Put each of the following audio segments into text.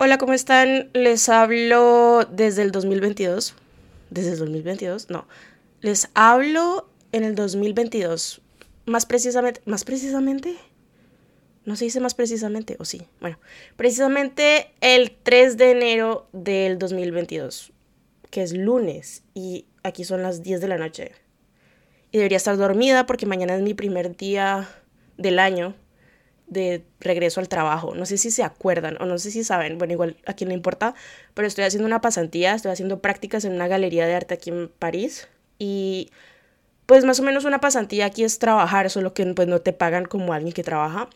Hola, ¿cómo están? Les hablo desde el 2022. ¿Desde el 2022? No. Les hablo en el 2022. Más precisamente. ¿Más precisamente? No se dice más precisamente, o sí. Bueno, precisamente el 3 de enero del 2022, que es lunes, y aquí son las 10 de la noche. Y debería estar dormida porque mañana es mi primer día del año de regreso al trabajo. No sé si se acuerdan o no sé si saben, bueno, igual a quién le importa, pero estoy haciendo una pasantía, estoy haciendo prácticas en una galería de arte aquí en París y pues más o menos una pasantía aquí es trabajar, solo que pues no te pagan como alguien que trabaja,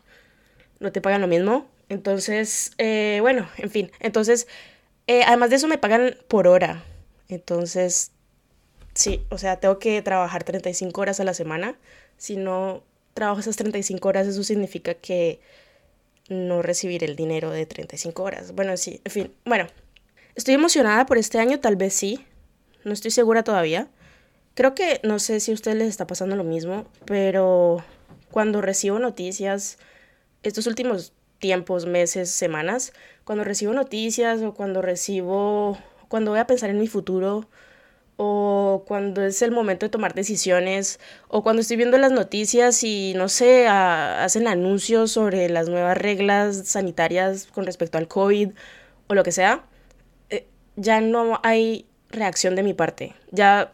no te pagan lo mismo. Entonces, eh, bueno, en fin, entonces, eh, además de eso me pagan por hora. Entonces, sí, o sea, tengo que trabajar 35 horas a la semana, si no trabajo esas 35 horas, eso significa que no recibiré el dinero de 35 horas. Bueno, sí, en fin. Bueno, estoy emocionada por este año, tal vez sí. No estoy segura todavía. Creo que no sé si a ustedes les está pasando lo mismo, pero cuando recibo noticias, estos últimos tiempos, meses, semanas, cuando recibo noticias o cuando recibo, cuando voy a pensar en mi futuro, o cuando es el momento de tomar decisiones, o cuando estoy viendo las noticias y, no sé, hacen anuncios sobre las nuevas reglas sanitarias con respecto al COVID o lo que sea, eh, ya no hay reacción de mi parte. Ya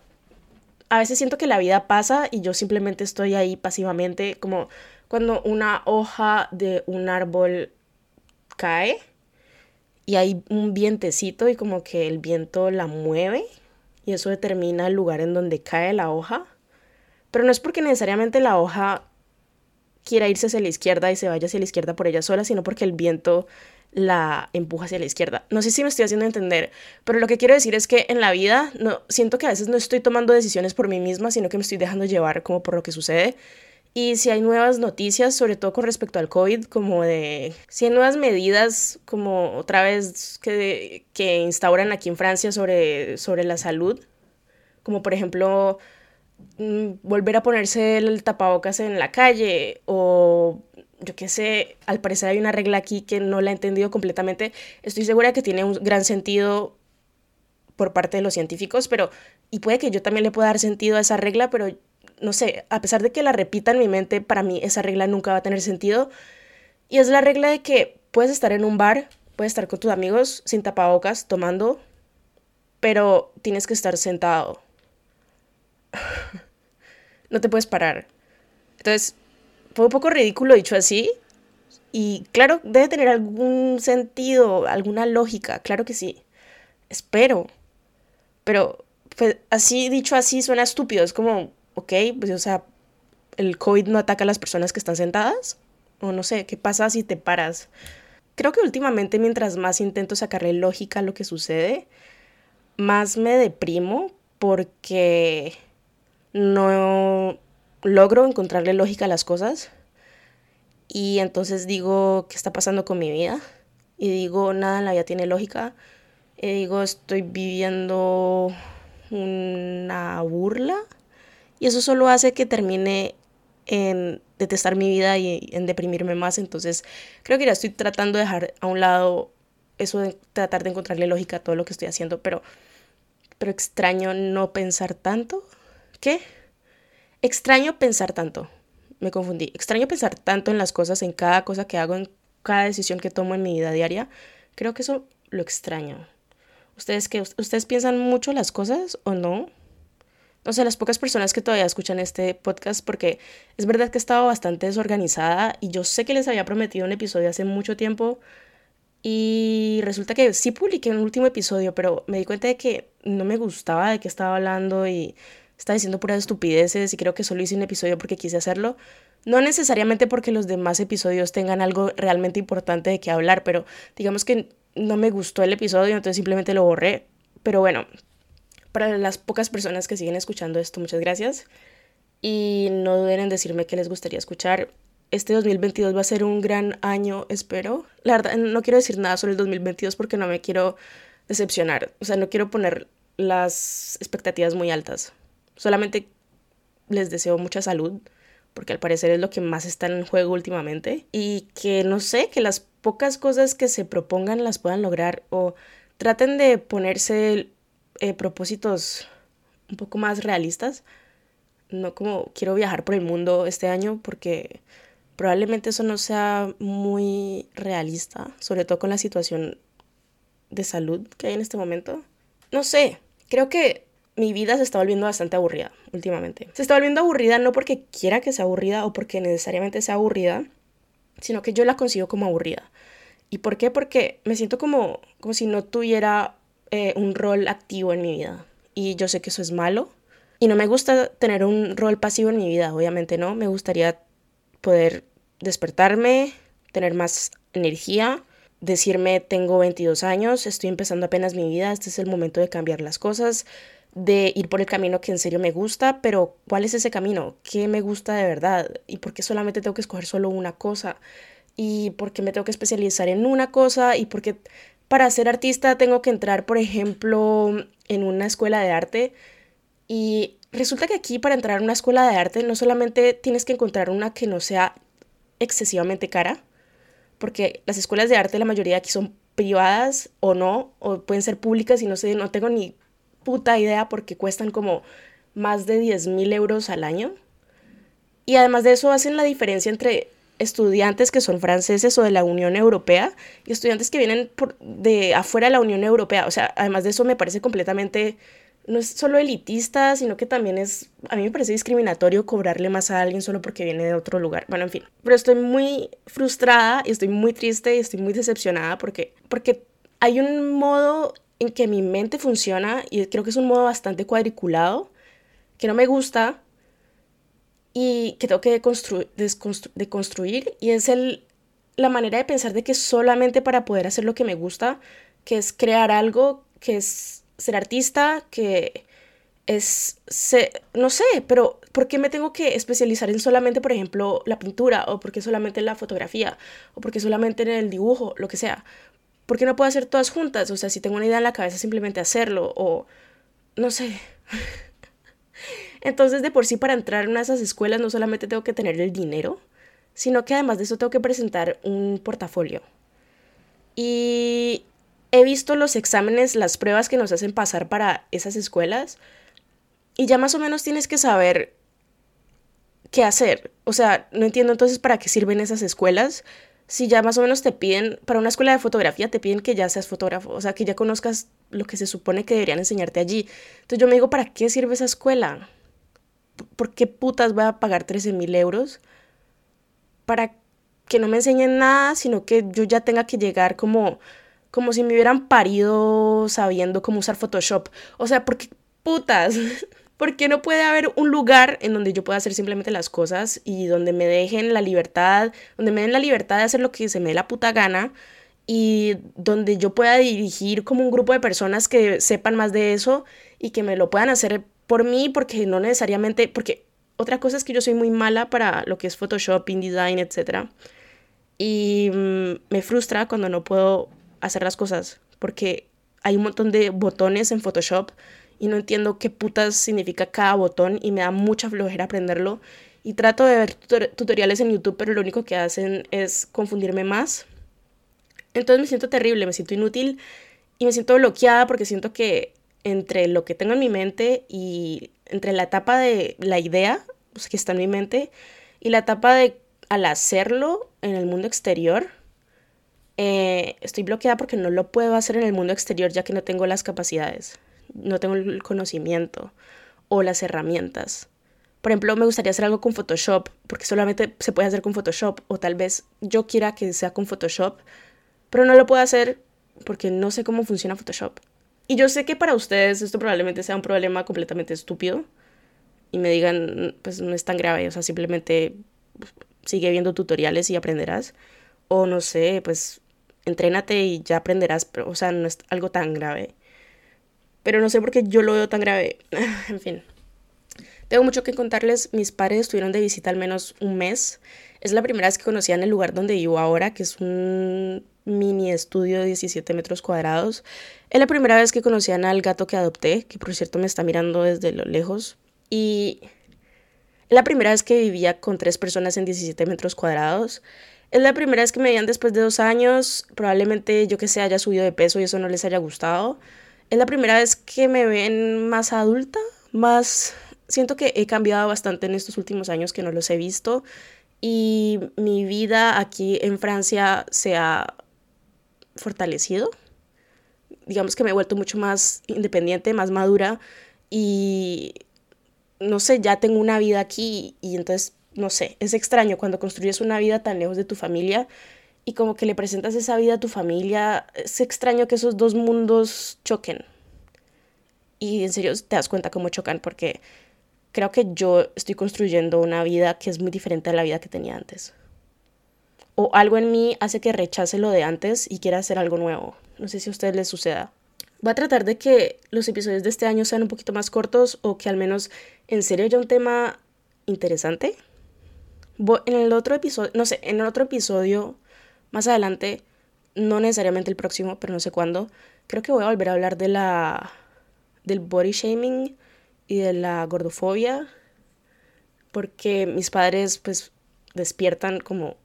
a veces siento que la vida pasa y yo simplemente estoy ahí pasivamente, como cuando una hoja de un árbol cae y hay un vientecito y como que el viento la mueve y eso determina el lugar en donde cae la hoja. Pero no es porque necesariamente la hoja quiera irse hacia la izquierda y se vaya hacia la izquierda por ella sola, sino porque el viento la empuja hacia la izquierda. No sé si me estoy haciendo entender, pero lo que quiero decir es que en la vida no siento que a veces no estoy tomando decisiones por mí misma, sino que me estoy dejando llevar como por lo que sucede. Y si hay nuevas noticias, sobre todo con respecto al COVID, como de si hay nuevas medidas, como otra vez que, que instauran aquí en Francia sobre, sobre la salud, como por ejemplo mm, volver a ponerse el tapabocas en la calle o yo qué sé, al parecer hay una regla aquí que no la he entendido completamente. Estoy segura que tiene un gran sentido por parte de los científicos, pero y puede que yo también le pueda dar sentido a esa regla, pero no sé, a pesar de que la repita en mi mente, para mí esa regla nunca va a tener sentido. Y es la regla de que puedes estar en un bar, puedes estar con tus amigos sin tapabocas, tomando, pero tienes que estar sentado. no te puedes parar. Entonces, fue un poco ridículo dicho así. Y claro, debe tener algún sentido, alguna lógica, claro que sí. Espero. Pero pues, así dicho así suena estúpido. Es como, ok, pues o sea, el COVID no ataca a las personas que están sentadas. O no sé, ¿qué pasa si te paras? Creo que últimamente mientras más intento sacarle lógica a lo que sucede, más me deprimo porque no logro encontrarle lógica a las cosas. Y entonces digo, ¿qué está pasando con mi vida? Y digo, nada en la vida tiene lógica. Y digo, estoy viviendo una burla y eso solo hace que termine en detestar mi vida y en deprimirme más. Entonces creo que ya estoy tratando de dejar a un lado eso de tratar de encontrarle lógica a todo lo que estoy haciendo, pero, pero extraño no pensar tanto. ¿Qué? Extraño pensar tanto. Me confundí. Extraño pensar tanto en las cosas, en cada cosa que hago, en cada decisión que tomo en mi vida diaria. Creo que eso lo extraño. ¿Ustedes qué? ¿Ustedes piensan mucho las cosas o no? O sea, las pocas personas que todavía escuchan este podcast, porque es verdad que he estado bastante desorganizada y yo sé que les había prometido un episodio hace mucho tiempo y resulta que sí publiqué un último episodio, pero me di cuenta de que no me gustaba de qué estaba hablando y estaba diciendo puras estupideces y creo que solo hice un episodio porque quise hacerlo. No necesariamente porque los demás episodios tengan algo realmente importante de qué hablar, pero digamos que no me gustó el episodio, entonces simplemente lo borré. Pero bueno, para las pocas personas que siguen escuchando esto, muchas gracias. Y no duden en decirme qué les gustaría escuchar. Este 2022 va a ser un gran año, espero. La verdad, no quiero decir nada sobre el 2022 porque no me quiero decepcionar. O sea, no quiero poner las expectativas muy altas. Solamente les deseo mucha salud, porque al parecer es lo que más está en juego últimamente. Y que no sé, que las pocas cosas que se propongan las puedan lograr o traten de ponerse eh, propósitos un poco más realistas. No como quiero viajar por el mundo este año porque probablemente eso no sea muy realista, sobre todo con la situación de salud que hay en este momento. No sé, creo que mi vida se está volviendo bastante aburrida últimamente. Se está volviendo aburrida no porque quiera que sea aburrida o porque necesariamente sea aburrida, sino que yo la consigo como aburrida. ¿Y por qué? Porque me siento como, como si no tuviera eh, un rol activo en mi vida. Y yo sé que eso es malo. Y no me gusta tener un rol pasivo en mi vida, obviamente no. Me gustaría poder despertarme, tener más energía, decirme tengo 22 años, estoy empezando apenas mi vida, este es el momento de cambiar las cosas, de ir por el camino que en serio me gusta, pero ¿cuál es ese camino? ¿Qué me gusta de verdad? ¿Y por qué solamente tengo que escoger solo una cosa? ¿Y por qué me tengo que especializar en una cosa? ¿Y por qué para ser artista tengo que entrar, por ejemplo, en una escuela de arte? Y resulta que aquí para entrar a una escuela de arte no solamente tienes que encontrar una que no sea excesivamente cara, porque las escuelas de arte, la mayoría aquí son privadas o no, o pueden ser públicas y no sé, no tengo ni puta idea porque cuestan como más de 10 mil euros al año. Y además de eso hacen la diferencia entre estudiantes que son franceses o de la Unión Europea y estudiantes que vienen por, de afuera de la Unión Europea. O sea, además de eso me parece completamente no es solo elitista, sino que también es, a mí me parece discriminatorio cobrarle más a alguien solo porque viene de otro lugar. Bueno, en fin, pero estoy muy frustrada y estoy muy triste y estoy muy decepcionada porque, porque hay un modo en que mi mente funciona y creo que es un modo bastante cuadriculado que no me gusta y que tengo que deconstruir y es el, la manera de pensar de que solamente para poder hacer lo que me gusta, que es crear algo, que es ser artista, que es, no sé, pero ¿por qué me tengo que especializar en solamente, por ejemplo, la pintura? ¿O por qué solamente en la fotografía? ¿O por qué solamente en el dibujo? Lo que sea. ¿Por qué no puedo hacer todas juntas? O sea, si tengo una idea en la cabeza, simplemente hacerlo. O no sé. Entonces, de por sí, para entrar en una de esas escuelas, no solamente tengo que tener el dinero, sino que además de eso tengo que presentar un portafolio. Y he visto los exámenes, las pruebas que nos hacen pasar para esas escuelas y ya más o menos tienes que saber qué hacer. O sea, no entiendo entonces para qué sirven esas escuelas. Si ya más o menos te piden, para una escuela de fotografía te piden que ya seas fotógrafo, o sea, que ya conozcas lo que se supone que deberían enseñarte allí. Entonces yo me digo, ¿para qué sirve esa escuela? ¿Por qué putas voy a pagar 13 mil euros? Para que no me enseñen nada, sino que yo ya tenga que llegar como como si me hubieran parido sabiendo cómo usar Photoshop. O sea, porque putas, ¿por qué no puede haber un lugar en donde yo pueda hacer simplemente las cosas y donde me dejen la libertad, donde me den la libertad de hacer lo que se me dé la puta gana y donde yo pueda dirigir como un grupo de personas que sepan más de eso y que me lo puedan hacer por mí porque no necesariamente, porque otra cosa es que yo soy muy mala para lo que es Photoshop, InDesign, etc. Y mm, me frustra cuando no puedo hacer las cosas, porque hay un montón de botones en Photoshop y no entiendo qué putas significa cada botón y me da mucha flojera aprenderlo. Y trato de ver tutoriales en YouTube, pero lo único que hacen es confundirme más. Entonces me siento terrible, me siento inútil y me siento bloqueada porque siento que entre lo que tengo en mi mente y entre la etapa de la idea, pues, que está en mi mente, y la etapa de al hacerlo en el mundo exterior, eh, estoy bloqueada porque no lo puedo hacer en el mundo exterior ya que no tengo las capacidades, no tengo el conocimiento o las herramientas. Por ejemplo, me gustaría hacer algo con Photoshop, porque solamente se puede hacer con Photoshop, o tal vez yo quiera que sea con Photoshop, pero no lo puedo hacer porque no sé cómo funciona Photoshop. Y yo sé que para ustedes esto probablemente sea un problema completamente estúpido y me digan, pues no es tan grave, o sea, simplemente sigue viendo tutoriales y aprenderás. O no sé, pues entrénate y ya aprenderás, pero, o sea, no es algo tan grave. Pero no sé por qué yo lo veo tan grave. en fin. Tengo mucho que contarles. Mis padres estuvieron de visita al menos un mes. Es la primera vez que conocían el lugar donde vivo ahora, que es un mini estudio de 17 metros cuadrados. Es la primera vez que conocían al gato que adopté, que por cierto me está mirando desde lo lejos. Y es la primera vez que vivía con tres personas en 17 metros cuadrados. Es la primera vez que me veían después de dos años. Probablemente yo que sé haya subido de peso y eso no les haya gustado. Es la primera vez que me ven más adulta, más... Siento que he cambiado bastante en estos últimos años que no los he visto y mi vida aquí en Francia se ha fortalecido. Digamos que me he vuelto mucho más independiente, más madura y no sé, ya tengo una vida aquí y entonces no sé, es extraño cuando construyes una vida tan lejos de tu familia y como que le presentas esa vida a tu familia, es extraño que esos dos mundos choquen. Y en serio te das cuenta cómo chocan porque creo que yo estoy construyendo una vida que es muy diferente a la vida que tenía antes. O algo en mí hace que rechace lo de antes y quiera hacer algo nuevo. No sé si a ustedes les suceda. Voy a tratar de que los episodios de este año sean un poquito más cortos o que al menos en serio haya un tema interesante en el otro episodio, no sé, en el otro episodio, más adelante, no necesariamente el próximo, pero no sé cuándo, creo que voy a volver a hablar de la del body shaming y de la gordofobia porque mis padres pues despiertan como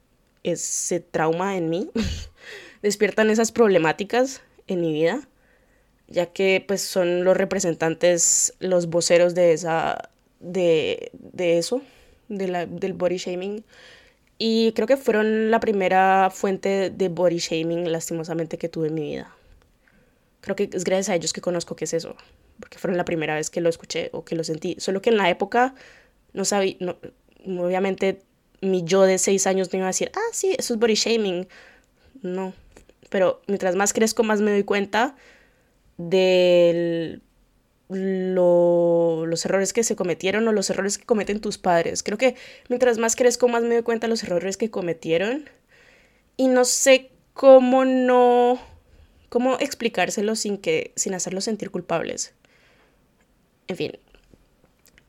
ese trauma en mí, despiertan esas problemáticas en mi vida, ya que pues son los representantes, los voceros de esa de, de eso, del body shaming. Y creo que fueron la primera fuente de body shaming, lastimosamente, que tuve en mi vida. Creo que es gracias a ellos que conozco qué es eso, porque fueron la primera vez que lo escuché o que lo sentí. Solo que en la época no sabía, no, obviamente mi yo de seis años no iba a decir, ah, sí, eso es body shaming. No. Pero mientras más crezco, más me doy cuenta del los errores que se cometieron o los errores que cometen tus padres. Creo que mientras más crezco, más me doy cuenta de los errores que cometieron. Y no sé cómo no. cómo explicárselo sin que. sin hacerlos sentir culpables. En fin.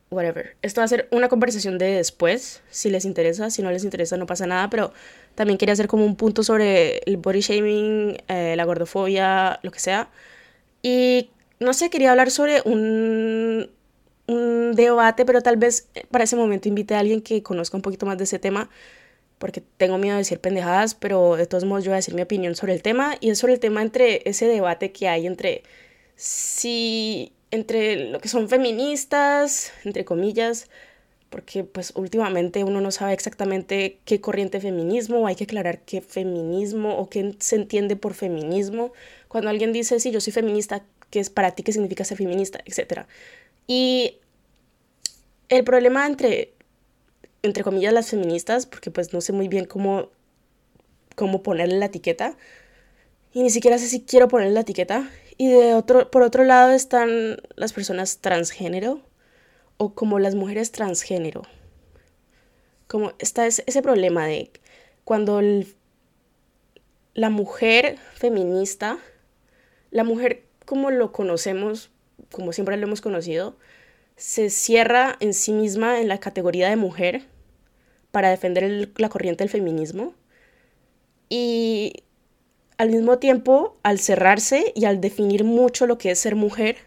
Whatever. Esto va a ser una conversación de después, si les interesa. Si no les interesa, no pasa nada. Pero también quería hacer como un punto sobre el body shaming, eh, la gordofobia, lo que sea. Y no sé, quería hablar sobre un, un debate, pero tal vez para ese momento invite a alguien que conozca un poquito más de ese tema, porque tengo miedo de decir pendejadas, pero de todos modos yo voy a decir mi opinión sobre el tema, y es sobre el tema entre ese debate que hay entre si entre lo que son feministas, entre comillas, porque pues últimamente uno no sabe exactamente qué corriente feminismo, hay que aclarar qué feminismo o qué se entiende por feminismo. Cuando alguien dice, sí, yo soy feminista, qué es para ti, qué significa ser feminista, etc. Y el problema entre, entre comillas, las feministas, porque pues no sé muy bien cómo, cómo ponerle la etiqueta, y ni siquiera sé si quiero ponerle la etiqueta, y de otro, por otro lado están las personas transgénero, o como las mujeres transgénero. Como está ese problema de cuando la mujer feminista, la mujer como lo conocemos, como siempre lo hemos conocido, se cierra en sí misma en la categoría de mujer para defender la corriente del feminismo. Y al mismo tiempo, al cerrarse y al definir mucho lo que es ser mujer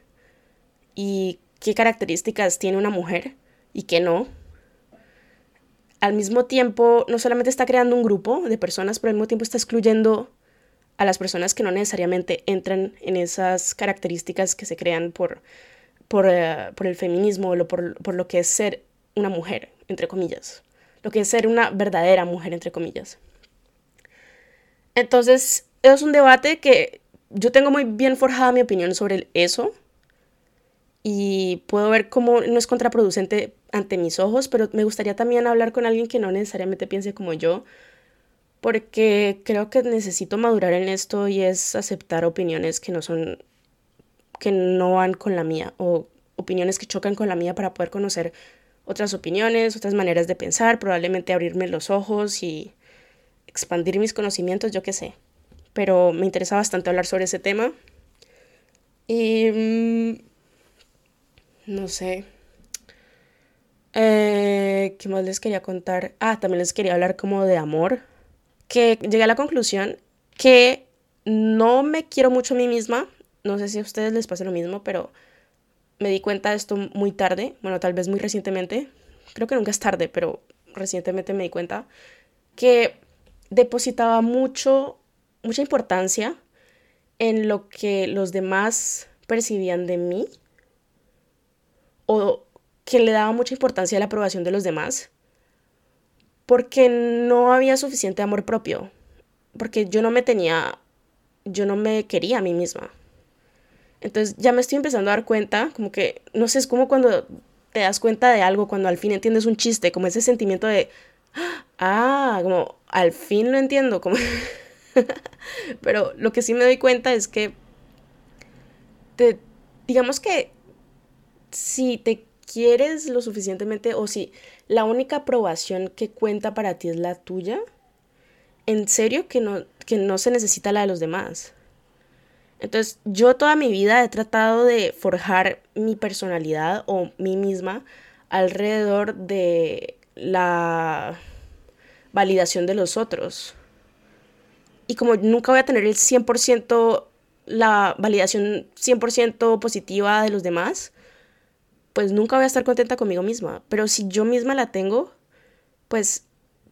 y qué características tiene una mujer y qué no, al mismo tiempo no solamente está creando un grupo de personas, pero al mismo tiempo está excluyendo a las personas que no necesariamente entran en esas características que se crean por, por, eh, el feminismo o por, por lo que es ser una mujer, entre comillas, lo que es ser una verdadera mujer, entre comillas. Entonces, es un debate que yo tengo muy bien forjada mi opinión sobre eso y puedo ver cómo no es contraproducente ante mis ojos, pero me gustaría también hablar con alguien que no necesariamente piense como yo, porque creo que necesito madurar en esto y es aceptar opiniones que no son, que no van con la mía o opiniones que chocan con la mía para poder conocer otras opiniones, otras maneras de pensar, probablemente abrirme los ojos y expandir mis conocimientos, yo qué sé. Pero me interesa bastante hablar sobre ese tema. Y... Mm, no sé. Eh, ¿Qué más les quería contar? Ah, también les quería hablar como de amor que llegué a la conclusión que no me quiero mucho a mí misma. No sé si a ustedes les pasa lo mismo, pero me di cuenta de esto muy tarde, bueno, tal vez muy recientemente. Creo que nunca es tarde, pero recientemente me di cuenta que depositaba mucho, mucha importancia en lo que los demás percibían de mí o que le daba mucha importancia a la aprobación de los demás porque no había suficiente amor propio, porque yo no me tenía, yo no me quería a mí misma. Entonces ya me estoy empezando a dar cuenta, como que, no sé, es como cuando te das cuenta de algo, cuando al fin entiendes un chiste, como ese sentimiento de, ah, como al fin lo entiendo, como... Pero lo que sí me doy cuenta es que, te, digamos que si te quieres lo suficientemente o si la única aprobación que cuenta para ti es la tuya, en serio que no, que no se necesita la de los demás. Entonces, yo toda mi vida he tratado de forjar mi personalidad o mí misma alrededor de la validación de los otros. Y como nunca voy a tener el 100%, la validación 100% positiva de los demás, pues nunca voy a estar contenta conmigo misma. Pero si yo misma la tengo, pues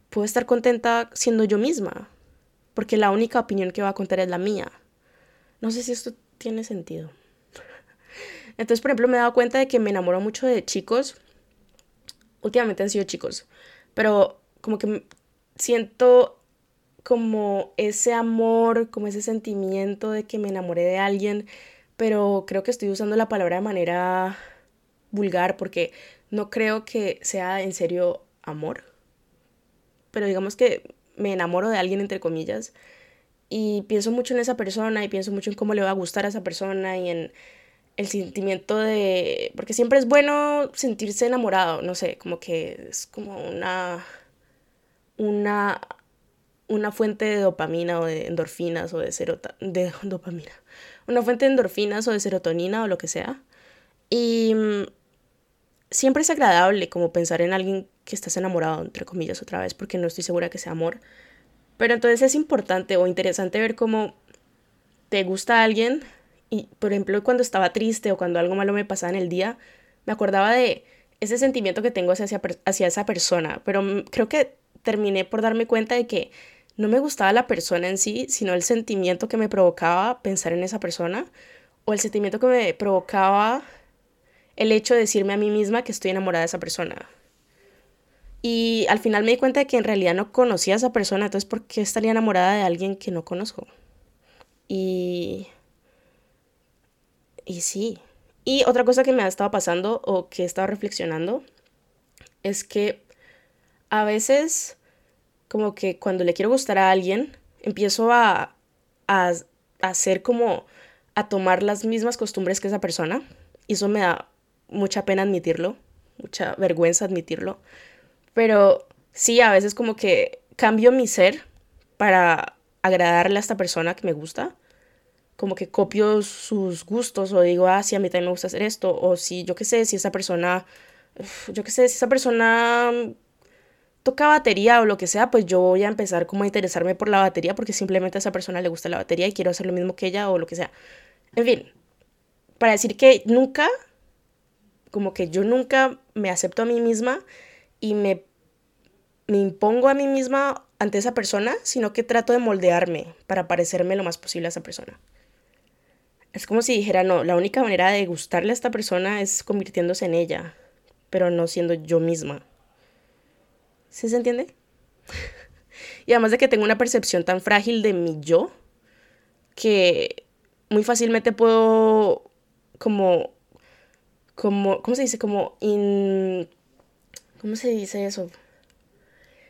puedo estar contenta siendo yo misma. Porque la única opinión que va a contar es la mía. No sé si esto tiene sentido. Entonces, por ejemplo, me he dado cuenta de que me enamoro mucho de chicos. Últimamente han sido chicos. Pero como que siento como ese amor, como ese sentimiento de que me enamoré de alguien. Pero creo que estoy usando la palabra de manera vulgar porque no creo que sea en serio amor. Pero digamos que me enamoro de alguien entre comillas y pienso mucho en esa persona y pienso mucho en cómo le va a gustar a esa persona y en el sentimiento de... porque siempre es bueno sentirse enamorado, no sé, como que es como una... una una fuente de dopamina o de endorfinas o de serota de dopamina, una fuente de endorfinas o de serotonina o lo que sea. Y mm, siempre es agradable como pensar en alguien que estás enamorado, entre comillas, otra vez, porque no estoy segura que sea amor. Pero entonces es importante o interesante ver cómo te gusta alguien y, por ejemplo, cuando estaba triste o cuando algo malo me pasaba en el día, me acordaba de ese sentimiento que tengo hacia, hacia esa persona, pero creo que terminé por darme cuenta de que no me gustaba la persona en sí, sino el sentimiento que me provocaba pensar en esa persona o el sentimiento que me provocaba el hecho de decirme a mí misma que estoy enamorada de esa persona. Y al final me di cuenta de que en realidad no conocía a esa persona, entonces ¿por qué estaría enamorada de alguien que no conozco? Y... Y sí. Y otra cosa que me ha estado pasando o que he estado reflexionando es que a veces como que cuando le quiero gustar a alguien, empiezo a, a, hacer como a tomar las mismas costumbres que esa persona. Y eso me da mucha pena admitirlo, mucha vergüenza admitirlo, pero sí, a veces como que cambio mi ser para agradarle a esta persona que me gusta, como que copio sus gustos o digo, ah, sí, a mí también me gusta hacer esto, o si, yo qué sé, si esa persona, yo qué sé, si esa persona toca batería o lo que sea, pues yo voy a empezar como a interesarme por la batería porque simplemente a esa persona le gusta la batería y quiero hacer lo mismo que ella o lo que sea. En fin, para decir que nunca como que yo nunca me acepto a mí misma y me, me impongo a mí misma ante esa persona, sino que trato de moldearme para parecerme lo más posible a esa persona. Es como si dijera, no, la única manera de gustarle a esta persona es convirtiéndose en ella, pero no siendo yo misma. ¿Sí se entiende? y además de que tengo una percepción tan frágil de mi yo, que muy fácilmente puedo como como, ¿cómo se dice? Como in... ¿Cómo se dice eso?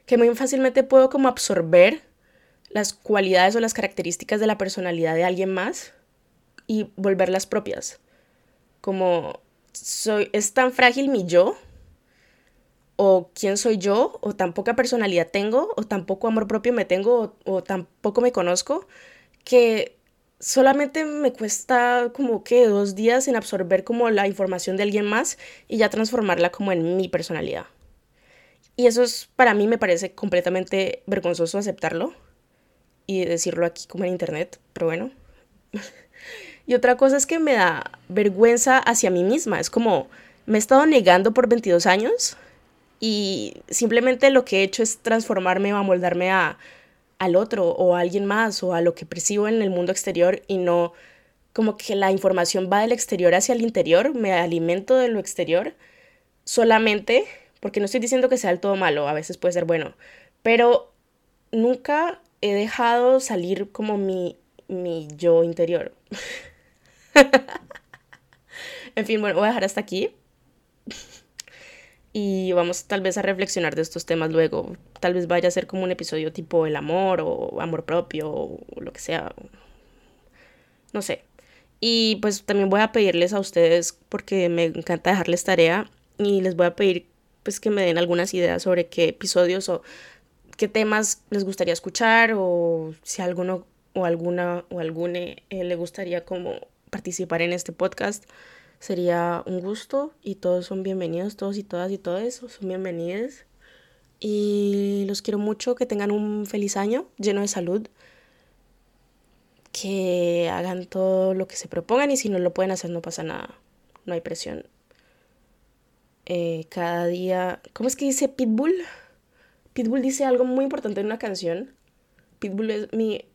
Que muy fácilmente puedo como absorber las cualidades o las características de la personalidad de alguien más y volverlas propias. Como soy, es tan frágil mi yo, o quién soy yo, o tan poca personalidad tengo, o tan poco amor propio me tengo, o, o tan poco me conozco, que solamente me cuesta como que dos días en absorber como la información de alguien más y ya transformarla como en mi personalidad. Y eso es, para mí me parece completamente vergonzoso aceptarlo y decirlo aquí como en internet, pero bueno. y otra cosa es que me da vergüenza hacia mí misma, es como me he estado negando por 22 años y simplemente lo que he hecho es transformarme o amoldarme a al otro o a alguien más o a lo que percibo en el mundo exterior y no como que la información va del exterior hacia el interior, me alimento de lo exterior solamente, porque no estoy diciendo que sea del todo malo, a veces puede ser bueno, pero nunca he dejado salir como mi, mi yo interior. en fin, bueno, voy a dejar hasta aquí. Y vamos tal vez a reflexionar de estos temas luego. Tal vez vaya a ser como un episodio tipo el amor o amor propio o lo que sea. No sé. Y pues también voy a pedirles a ustedes, porque me encanta dejarles tarea, y les voy a pedir pues que me den algunas ideas sobre qué episodios o qué temas les gustaría escuchar o si alguno o alguna o algune eh, le gustaría como participar en este podcast. Sería un gusto y todos son bienvenidos, todos y todas y todos son bienvenidos. Y los quiero mucho, que tengan un feliz año lleno de salud, que hagan todo lo que se propongan y si no lo pueden hacer no pasa nada, no hay presión. Eh, cada día, ¿cómo es que dice Pitbull? Pitbull dice algo muy importante en una canción. Pitbull es mi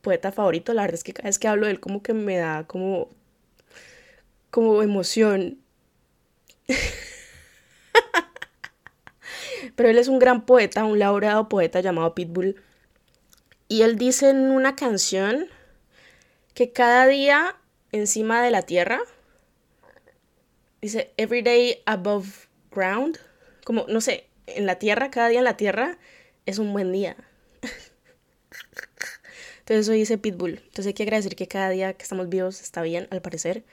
poeta favorito, la verdad es que cada vez que hablo de él como que me da como como emoción. Pero él es un gran poeta, un laureado poeta llamado Pitbull. Y él dice en una canción que cada día encima de la tierra, dice, every day above ground, como, no sé, en la tierra, cada día en la tierra es un buen día. Entonces eso dice Pitbull. Entonces hay que agradecer que cada día que estamos vivos está bien, al parecer.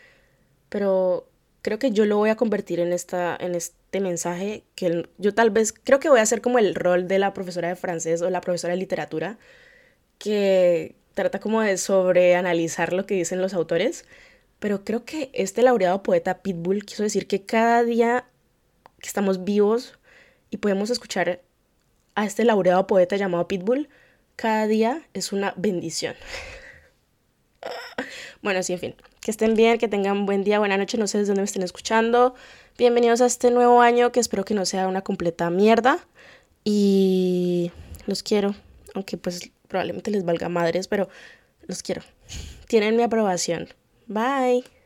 Pero creo que yo lo voy a convertir en, esta, en este mensaje que yo tal vez, creo que voy a hacer como el rol de la profesora de francés o la profesora de literatura, que trata como de sobreanalizar lo que dicen los autores, pero creo que este laureado poeta Pitbull quiso decir que cada día que estamos vivos y podemos escuchar a este laureado poeta llamado Pitbull, cada día es una bendición. bueno, sí, en fin, que estén bien, que tengan buen día, buena noche, no sé desde dónde me estén escuchando. Bienvenidos a este nuevo año que espero que no sea una completa mierda y los quiero, aunque pues probablemente les valga madres, pero los quiero. Tienen mi aprobación. Bye.